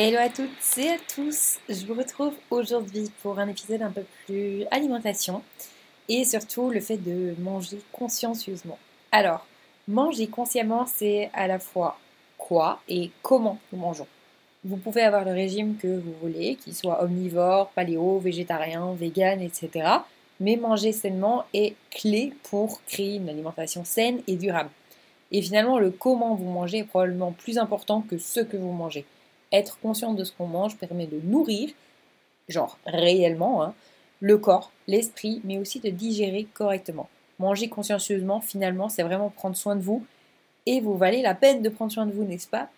Hello à toutes et à tous, je vous retrouve aujourd'hui pour un épisode un peu plus alimentation et surtout le fait de manger consciencieusement. Alors, manger consciemment, c'est à la fois quoi et comment nous mangeons. Vous pouvez avoir le régime que vous voulez, qu'il soit omnivore, paléo, végétarien, vegan, etc. Mais manger sainement est clé pour créer une alimentation saine et durable. Et finalement, le comment vous mangez est probablement plus important que ce que vous mangez. Être conscient de ce qu'on mange permet de nourrir, genre réellement, hein, le corps, l'esprit, mais aussi de digérer correctement. Manger consciencieusement, finalement, c'est vraiment prendre soin de vous. Et vous valez la peine de prendre soin de vous, n'est-ce pas?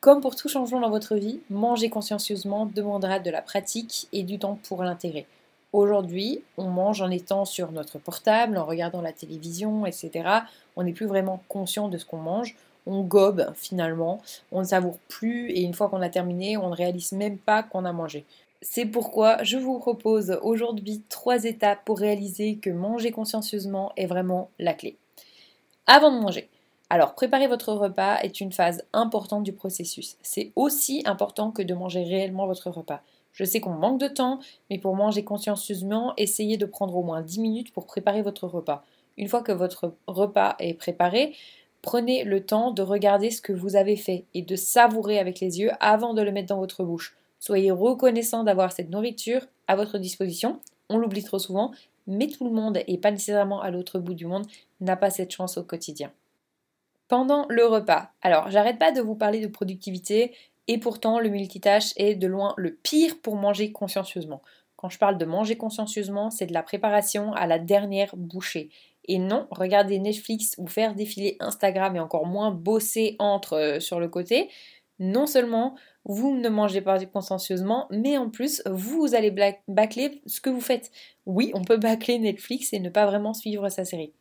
Comme pour tout changement dans votre vie, manger consciencieusement demandera de la pratique et du temps pour l'intégrer. Aujourd'hui, on mange en étant sur notre portable, en regardant la télévision, etc. On n'est plus vraiment conscient de ce qu'on mange on gobe finalement, on ne savoure plus et une fois qu'on a terminé, on ne réalise même pas qu'on a mangé. C'est pourquoi je vous propose aujourd'hui trois étapes pour réaliser que manger consciencieusement est vraiment la clé. Avant de manger, alors préparer votre repas est une phase importante du processus. C'est aussi important que de manger réellement votre repas. Je sais qu'on manque de temps, mais pour manger consciencieusement, essayez de prendre au moins 10 minutes pour préparer votre repas. Une fois que votre repas est préparé, Prenez le temps de regarder ce que vous avez fait et de savourer avec les yeux avant de le mettre dans votre bouche. Soyez reconnaissant d'avoir cette nourriture à votre disposition. On l'oublie trop souvent, mais tout le monde, et pas nécessairement à l'autre bout du monde, n'a pas cette chance au quotidien. Pendant le repas, alors j'arrête pas de vous parler de productivité, et pourtant le multitâche est de loin le pire pour manger consciencieusement. Quand je parle de manger consciencieusement, c'est de la préparation à la dernière bouchée. Et non, regarder Netflix ou faire défiler Instagram et encore moins bosser entre euh, sur le côté, non seulement vous ne mangez pas consciencieusement, mais en plus vous allez bâcler ce que vous faites. Oui, on peut bâcler Netflix et ne pas vraiment suivre sa série.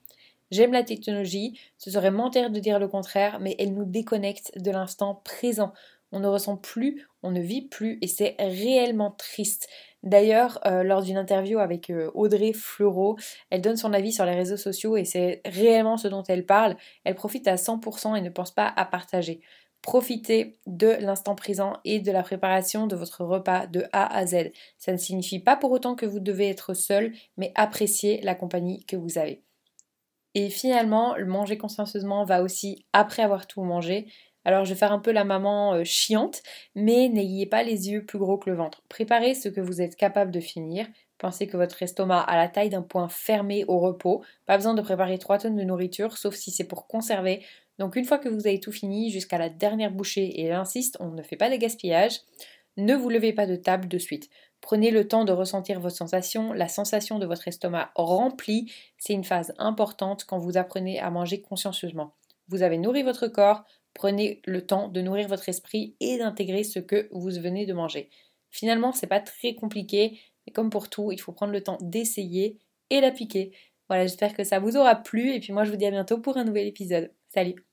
J'aime la technologie, ce serait mentir de dire le contraire, mais elle nous déconnecte de l'instant présent. On ne ressent plus, on ne vit plus et c'est réellement triste. D'ailleurs, euh, lors d'une interview avec euh, Audrey Fleureau, elle donne son avis sur les réseaux sociaux et c'est réellement ce dont elle parle. Elle profite à 100% et ne pense pas à partager. Profitez de l'instant présent et de la préparation de votre repas de A à Z. Ça ne signifie pas pour autant que vous devez être seul, mais appréciez la compagnie que vous avez. Et finalement, le manger consciencieusement va aussi après avoir tout mangé. Alors je vais faire un peu la maman euh, chiante, mais n'ayez pas les yeux plus gros que le ventre. Préparez ce que vous êtes capable de finir. Pensez que votre estomac a la taille d'un point fermé au repos. Pas besoin de préparer 3 tonnes de nourriture, sauf si c'est pour conserver. Donc une fois que vous avez tout fini, jusqu'à la dernière bouchée, et j'insiste, on ne fait pas de gaspillage, ne vous levez pas de table de suite. Prenez le temps de ressentir vos sensations, la sensation de votre estomac rempli, c'est une phase importante quand vous apprenez à manger consciencieusement. Vous avez nourri votre corps, Prenez le temps de nourrir votre esprit et d'intégrer ce que vous venez de manger. Finalement, c'est pas très compliqué, mais comme pour tout, il faut prendre le temps d'essayer et d'appliquer. Voilà, j'espère que ça vous aura plu et puis moi je vous dis à bientôt pour un nouvel épisode. Salut